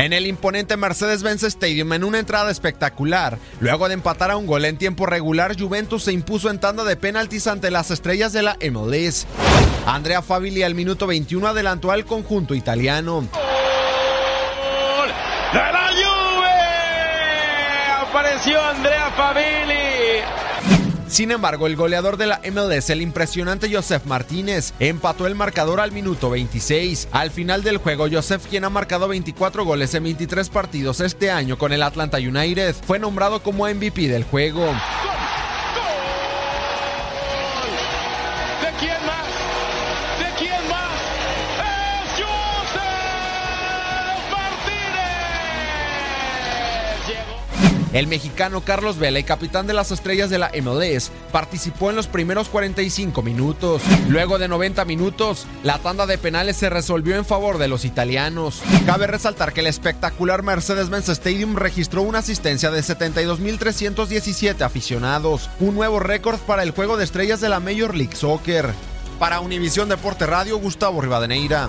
En el imponente Mercedes-Benz Stadium, en una entrada espectacular, luego de empatar a un gol en tiempo regular, Juventus se impuso en tanda de penaltis ante las estrellas de la MLS. Andrea Fabili al minuto 21 adelantó al conjunto italiano. ¡De la Juve! Apareció Andrea Fabili. Sin embargo, el goleador de la MLS, el impresionante Joseph Martínez, empató el marcador al minuto 26. Al final del juego, Joseph, quien ha marcado 24 goles en 23 partidos este año con el Atlanta United, fue nombrado como MVP del juego. El mexicano Carlos Vela, capitán de las estrellas de la MLS, participó en los primeros 45 minutos. Luego de 90 minutos, la tanda de penales se resolvió en favor de los italianos. Cabe resaltar que el espectacular Mercedes-Benz Stadium registró una asistencia de 72.317 aficionados, un nuevo récord para el juego de estrellas de la Major League Soccer. Para Univisión Deporte Radio, Gustavo Rivadeneira.